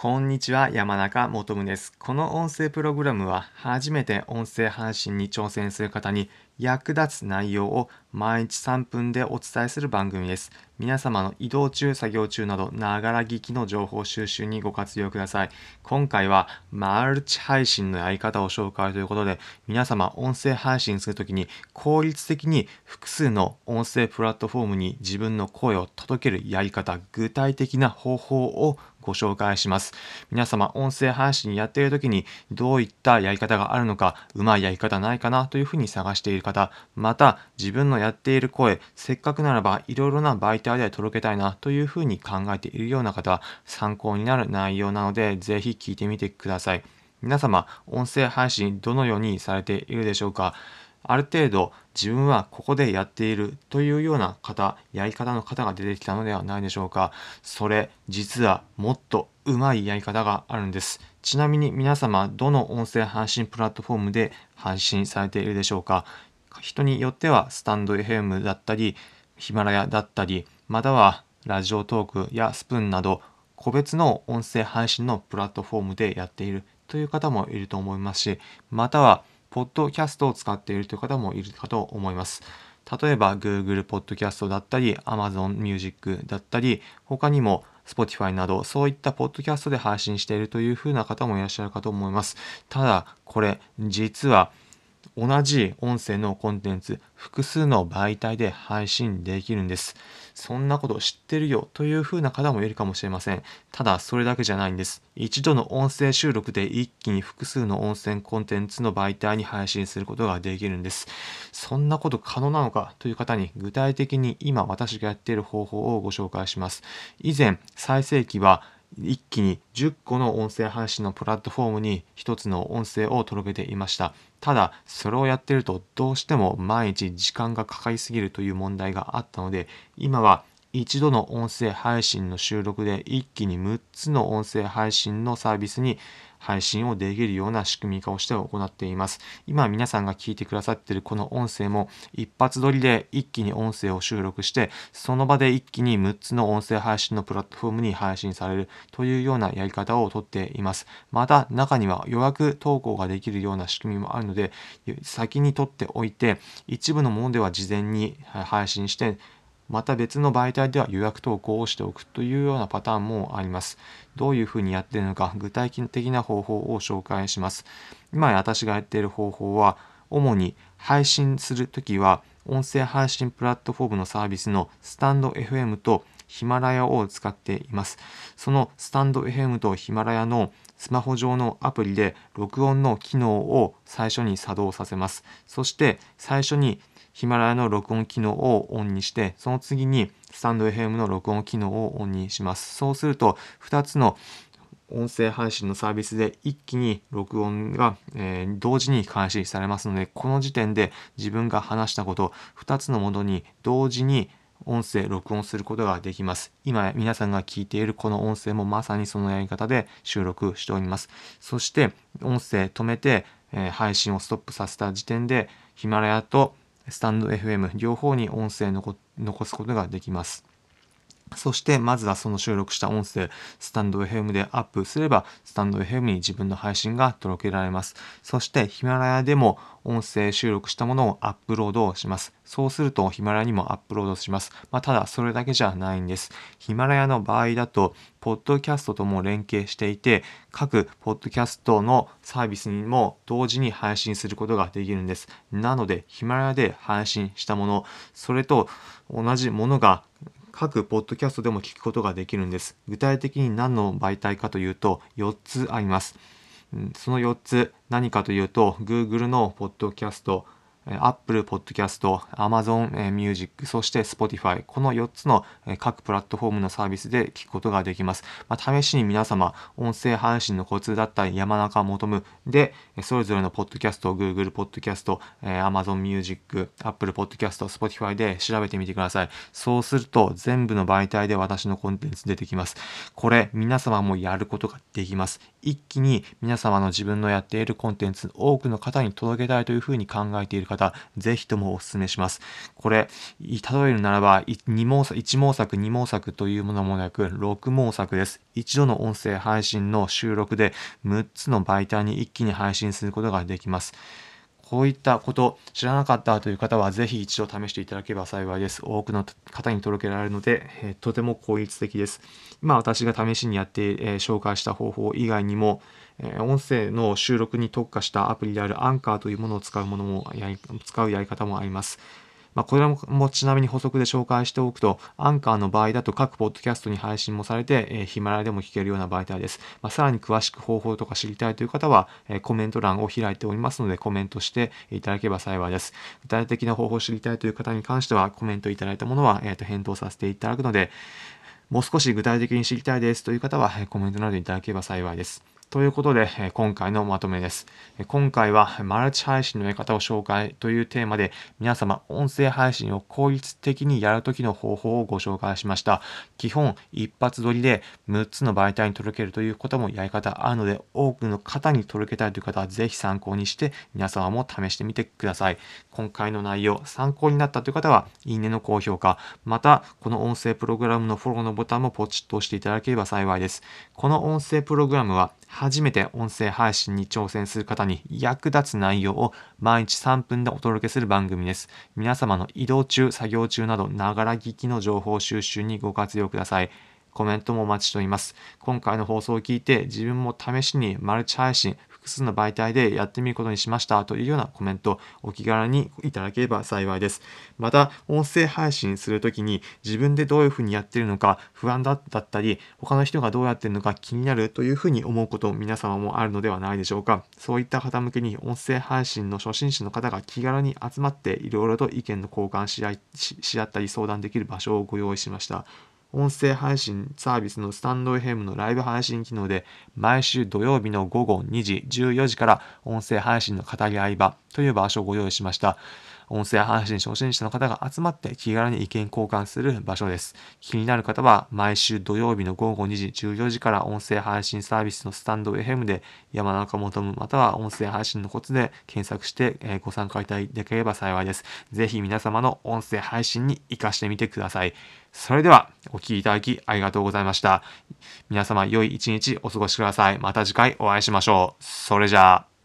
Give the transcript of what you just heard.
こんにちは、山中もとむです。この音声プログラムは、初めて音声配信に挑戦する方に役立つ内容を毎日3分でお伝えする番組です。皆様の移動中、作業中など、ながら聞きの情報収集にご活用ください。今回は、マルチ配信のやり方を紹介ということで、皆様、音声配信するときに、効率的に複数の音声プラットフォームに自分の声を届けるやり方、具体的な方法をご紹介します。皆様、音声配信やっている時にどういったやり方があるのか、うまいやり方ないかなというふうに探している方、また自分のやっている声、せっかくならばいろいろな媒体で届けたいなというふうに考えているような方、参考になる内容なので、ぜひ聞いてみてください。皆様、音声配信どのようにされているでしょうか？ある程度自分はここでやっているというような方、やり方の方が出てきたのではないでしょうか。それ、実はもっとうまいやり方があるんです。ちなみに皆様、どの音声配信プラットフォームで配信されているでしょうか？人によってはスタンド FM だったり、ヒマラヤだったり、またはラジオトークやスプーンなど、個別の音声配信のプラットフォームでやっているという方もいると思いますし、またはポッドキャストを使っているという方もいるかと思います。例えば Google Podcast だったり Amazon Music だったり他にも Spotify などそういったポッドキャストで配信しているというふうな方もいらっしゃるかと思います。ただこれ実は同じ音声のコンテンツ複数の媒体で配信できるんです。そんなこと知ってるよという風な方もいるかもしれません。ただそれだけじゃないんです。一度の音声収録で一気に複数の音声コンテンツの媒体に配信することができるんです。そんなこと可能なのかという方に具体的に今私がやっている方法をご紹介します。以前最盛期は一気に10個の音声配信のプラットフォームに1つの音声を届けていました。ただ、それをやってるとどうしても毎日時間がかかりすぎるという問題があったので、今は一度の音声配信の収録で一気に6つの音声配信のサービスに配信をできるような仕組み化をして行っています。今皆さんが聞いてくださっているこの音声も一発撮りで一気に音声を収録してその場で一気に6つの音声配信のプラットフォームに配信されるというようなやり方をとっています。また中には予約投稿ができるような仕組みもあるので先に取っておいて一部のものでは事前に配信してまた別の媒体では予約投稿をしておくというようなパターンもあります。どういうふうにやっているのか具体的な方法を紹介します。今私がやっている方法は主に配信するときは音声配信プラットフォームのサービスのスタンド FM とヒマラヤを使っています。そのスタンド FM とヒマラヤのスマホ上のアプリで録音の機能を最初に作動させます。そして最初にヒマラヤの録音機能をオンにして、その次にスタンド FM の録音機能をオンにします。そうすると、2つの音声配信のサービスで一気に録音が、えー、同時に開始されますので、この時点で自分が話したこと、2つのものに同時に音声録音することができます。今皆さんが聞いているこの音声もまさにそのやり方で収録しております。そして音声止めて、え、配信をストップさせた時点でヒマラヤとスタンド FM 両方に音声残すことができます。そしてまずはその収録した音声、スタンド FM でアップすれば、スタンド FM に自分の配信が届けられます。そしてヒマラヤでも音声収録したものをアップロードします。そうするとヒマラヤにもアップロードします。まあ、ただそれだけじゃないんです。ヒマラヤの場合だと、ポッドキャストとも連携していて、各ポッドキャストのサービスにも同時に配信することができるんです。なので、ヒマラヤで配信したもの、それと同じものが各ポッドキャストでも聞くことができるんです。具体的に何の媒体かというと4つあります。その4つ何かというと Google のポッドキャスト、Apple Podcast、Amazon Music、そして Spotify、この4つの各プラットフォームのサービスで聞くことができます。まあ、試しに皆様、音声配信のコツだったり、山中求むで、それぞれのポッドキャスト、Google Podcast、Amazon Music、Apple Podcast、Spotify で調べてみてください。そうすると、全部の媒体で私のコンテンツ出てきます。これ、皆様もやることができます。一気に皆様の自分のやっているコンテンツ多くの方に届けたいというふうに考えている方、ぜひともお勧めします。これ、例えるならば、2毛作、1毛作、2毛作というものもなく、6毛作です。一度の音声配信の収録で6つの媒体に一気に配信することができます。こういったこと知らなかったという方はぜひ一度試していただければ幸いです。多くの方に届けられるので、えー、とても効率的です。今私が試しにやって、えー、紹介した方法以外にも、えー、音声の収録に特化したアプリであるアンカーというものを使うものもやり使うやり方もあります。まあ、これもちなみに補足で紹介しておくと、アンカーの場合だと各ポッドキャストに配信もされて、えー、ヒマラヤでも聞けるような媒体です。まあ、さらに詳しく方法とか知りたいという方は、え、コメント欄を開いておりますので、コメントしていただければ幸いです。具体的な方法を知りたいという方に関しては、コメントいただいたものは、えー、と返答させていただくので、もう少し具体的に知りたいですという方は、コメントなどいただければ幸いです。ということで、今回のまとめです。今回はマルチ配信のやり方を紹介というテーマで、皆様、音声配信を効率的にやるときの方法をご紹介しました。基本、一発撮りで6つの媒体に届けるということもやり方あるので、多くの方に届けたいという方は、ぜひ参考にして、皆様も試してみてください。今回の内容、参考になったという方は、いいねの高評価、また、この音声プログラムのフォローのボタンもポチッと押していただければ幸いです。この音声プログラムは、初めて音声配信に挑戦する方に役立つ内容を毎日3分でお届けする番組です。皆様の移動中、作業中など、ながら聞きの情報収集にご活用ください。コメントもお待ちしております。今回の放送を聞いて自分も試しにマルチ配信、複数の媒体でやってみることにしましたというようなコメント、お気軽にいただければ幸いです。また、音声配信するときに自分でどういうふうにやってるのか不安だったり、他の人がどうやってるのか気になるというふうに思うこと皆様もあるのではないでしょうか。そういった方向けに音声配信の初心者の方が気軽に集まっていろいろと意見の交換し合いし合ったり相談できる場所をご用意しました。音声配信サービスのスタンド FM のライブ配信機能で毎週土曜日の午後2時14時から音声配信の語り合い場という場所をご用意しました。音声配信初心者の方が集まって気軽に意見交換する場所です。気になる方は毎週土曜日の午後2時14時から音声配信サービスのスタンド FM で山中求むまたは音声配信のコツで検索してご参加いただければ幸いです。ぜひ皆様の音声配信に活かしてみてください。それではお聴きいただきありがとうございました。皆様良い一日お過ごしください。また次回お会いしましょう。それじゃあ。